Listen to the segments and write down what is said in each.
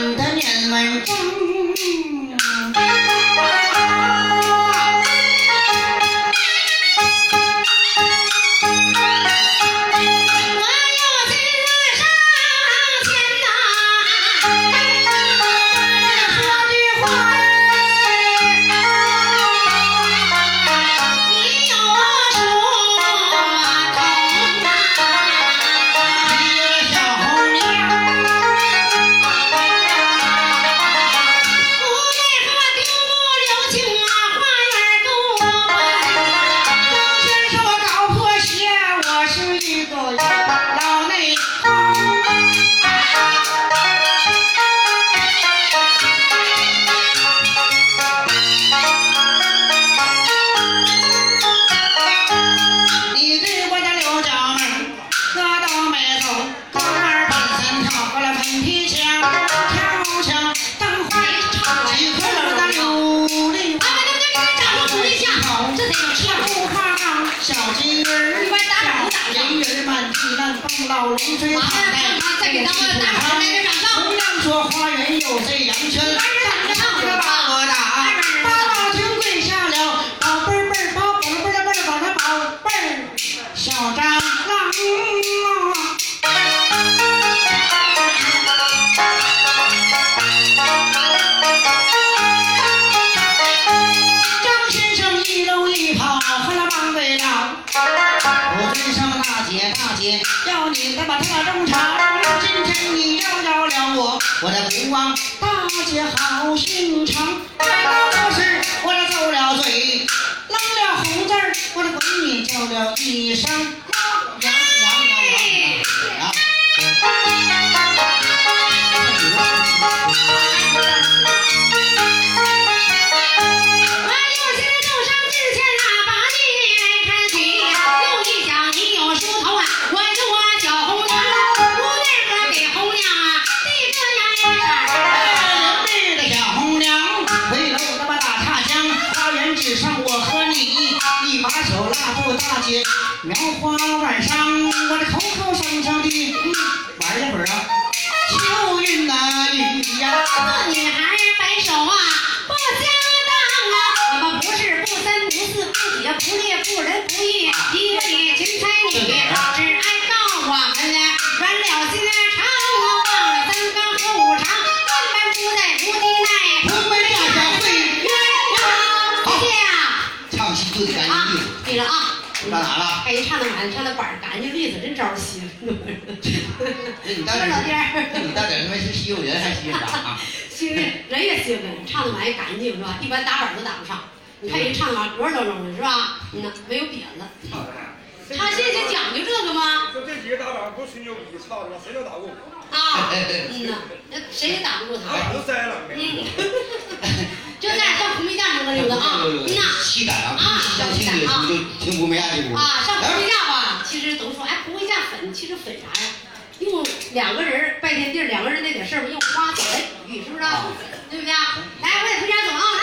你的脸没红砖房，再。说，花园有谁？杨。把我打，跪下了。宝贝儿，贝儿，宝贝儿，小张啊！张先生一搂一跑，呼啦王。我跟上大姐，大姐。要你他妈特正常。今天你教要了我，我的不忘大姐好心肠。来到教时，我这皱了嘴，扔了红字，我这闺女叫了一声。Thank. 把手拉住大街，描花晚上，我这口口声声的玩一会儿啊，秋韵呐雨呀，这女孩摆手啊，不相当啊！我们不是不三不四不姐不烈不仁不义，一个也勤差女，只爱告我们呢，软了心啊，到哪了？哎，唱的满，唱的板儿干净利索，真招人稀罕。这你到底 说老弟儿你是稀有人还 人人也兴奋，唱的蛮干净是吧？一般打板都打不上。你看人唱的的是吧？嗯呐，没有瘪了。唱戏就讲究这个吗？就这几个打板不吹牛逼，操他妈谁都打过？啊，嗯呐，那谁也打不过他。打都栽了。嗯，就在上红梅架溜达溜达啊，嗯呐。西胆啊，啊西厢情愿就听不明白这啊，上红梅架吧，其实都说哎，红梅架粉，其实粉啥呀？用两个人拜天地，两个人那点事儿，用花草来比喻，是不是？对不对？来，我得回家走啊，来。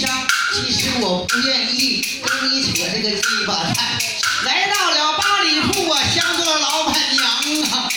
其实我不愿意跟你扯这个鸡巴蛋。来到了八里铺，我相中了老板娘啊！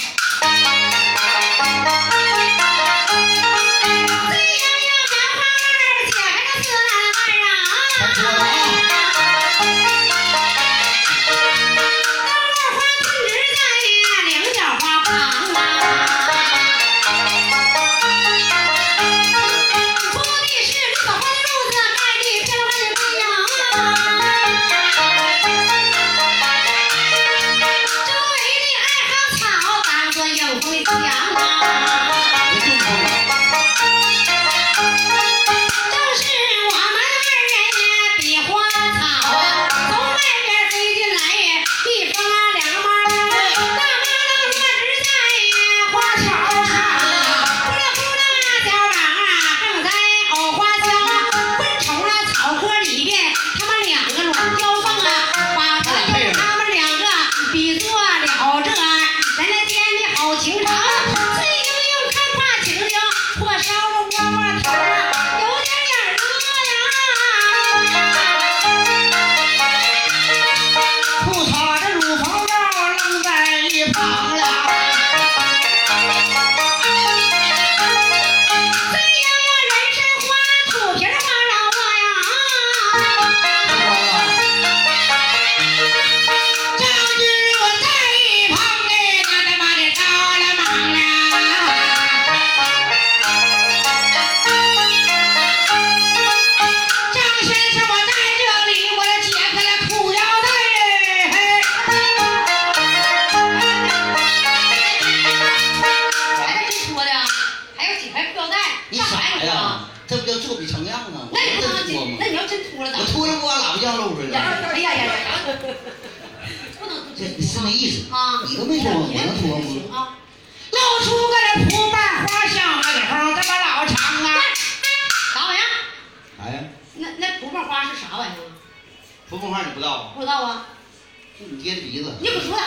爹的鼻子。你滚出来！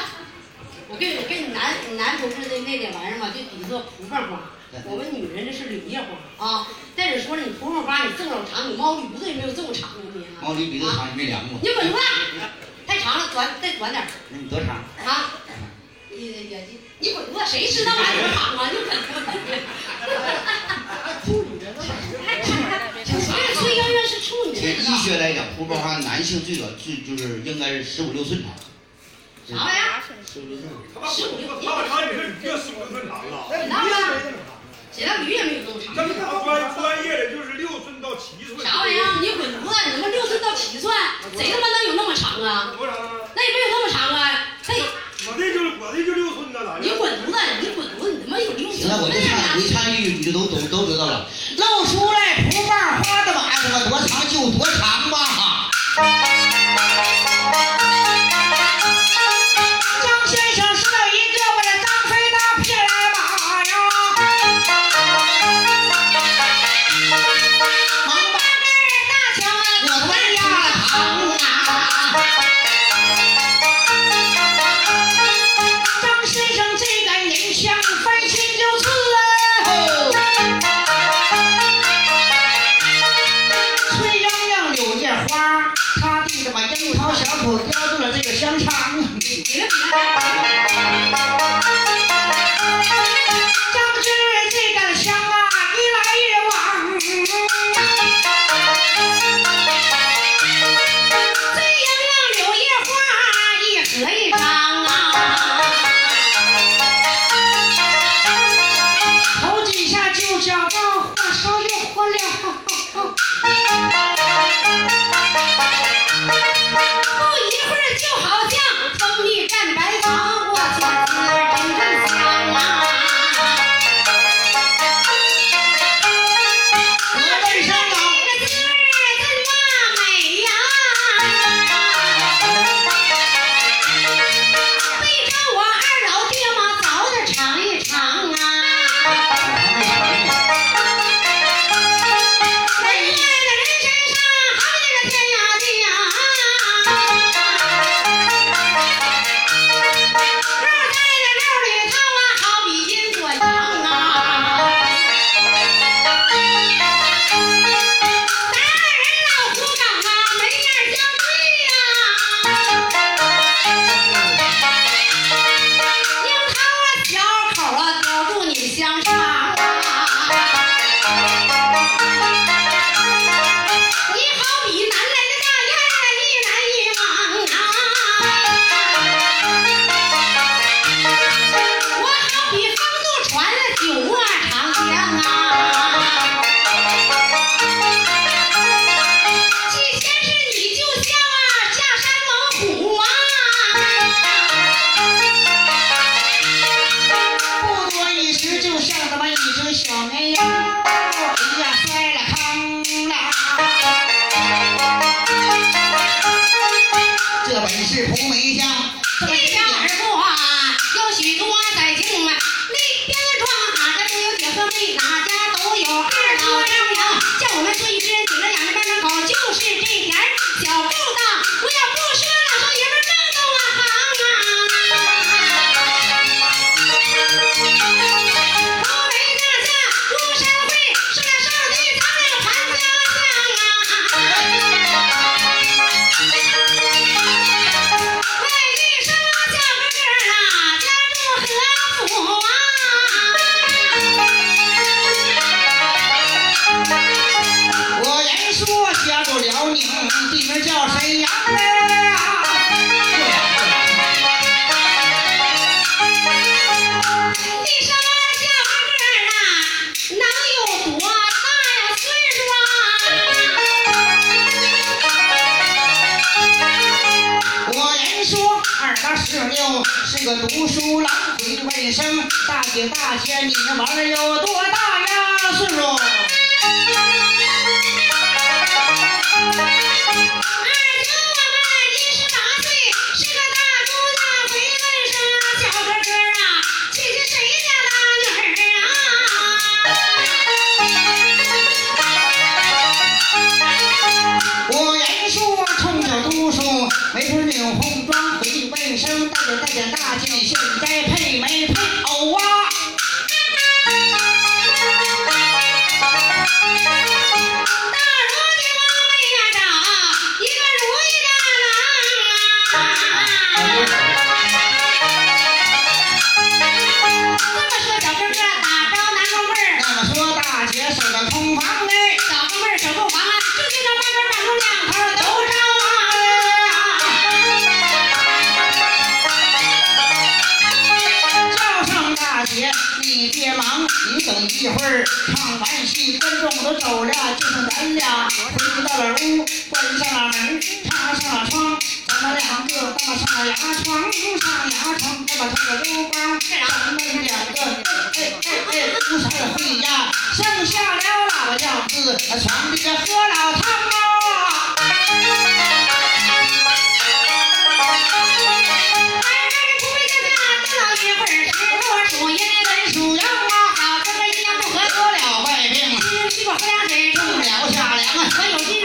我跟跟你男男同志的那点玩意儿嘛，就比作蒲瓣花。我们女人这是柳叶花啊。再者说了，你蒲瓣花你这么老长，你猫驴子也没有这么长的你啊！猫驴鼻子长，你没量过？你滚出来！太长了，短再短点那你多长？啊！你也你滚出来！谁知道俺多长啊？你滚出来！崔莺莺是处女这医座，学来讲，蒲公花男性最短最就是应该是十五六寸长。啥玩意儿？十五六寸。他把他把长你是越十五寸长了，你当然，谁让驴也没有这么长。正常专专业的就是六寸到七寸。啥玩意儿？你滚犊子！你他妈六寸到七寸，谁他妈能有那么长啊？多长啊？那也没有那么长啊！嘿，我这就我这就六寸呢，咋你？滚犊子！你滚犊子！你他妈有六寸！行了，我就看我一看日语你就都都都知道了。露出来蒲瓣花的玩意儿，多长就多长吧。问声大姐大姐，你们玩的有多大呀是不？你等一会儿唱完戏观众都走了就剩咱俩回到了屋关上了门插上了窗咱们两个他妈上了牙床上牙床再把穿个溜光咱们两个嘿嘿嘿嘿哭啥呀会呀剩下了喇叭样子那床底下喝老汤喝凉水用不了刷凉啊可有劲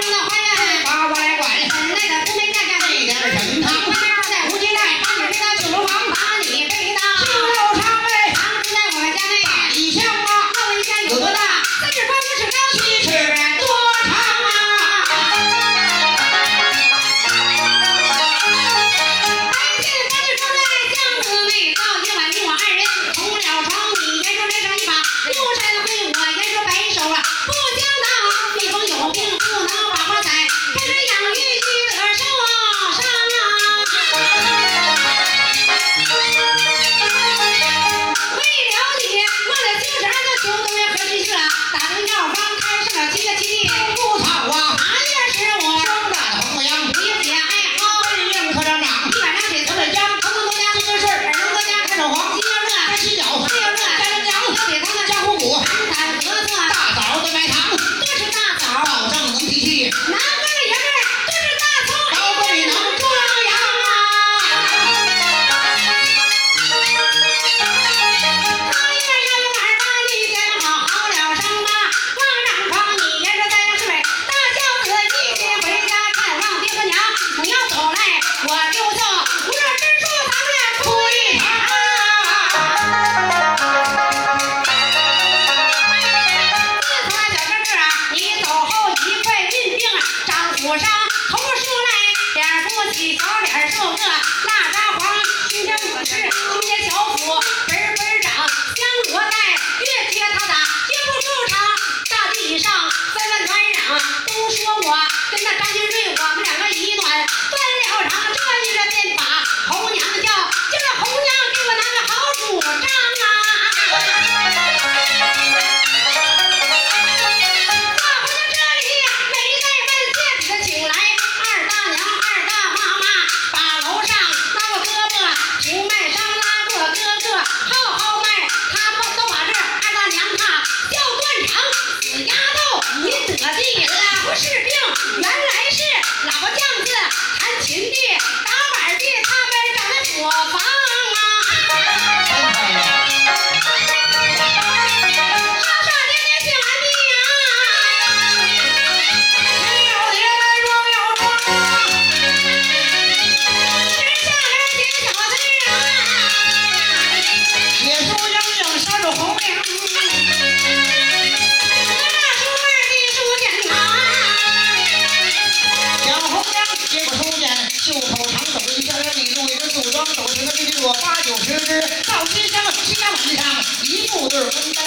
una casa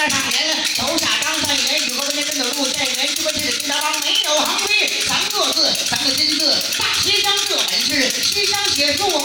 上人手下张三元雨后春天跟着路在园中国是个新东方没有行规咱各自咱就亲自大西章这本是西厢写作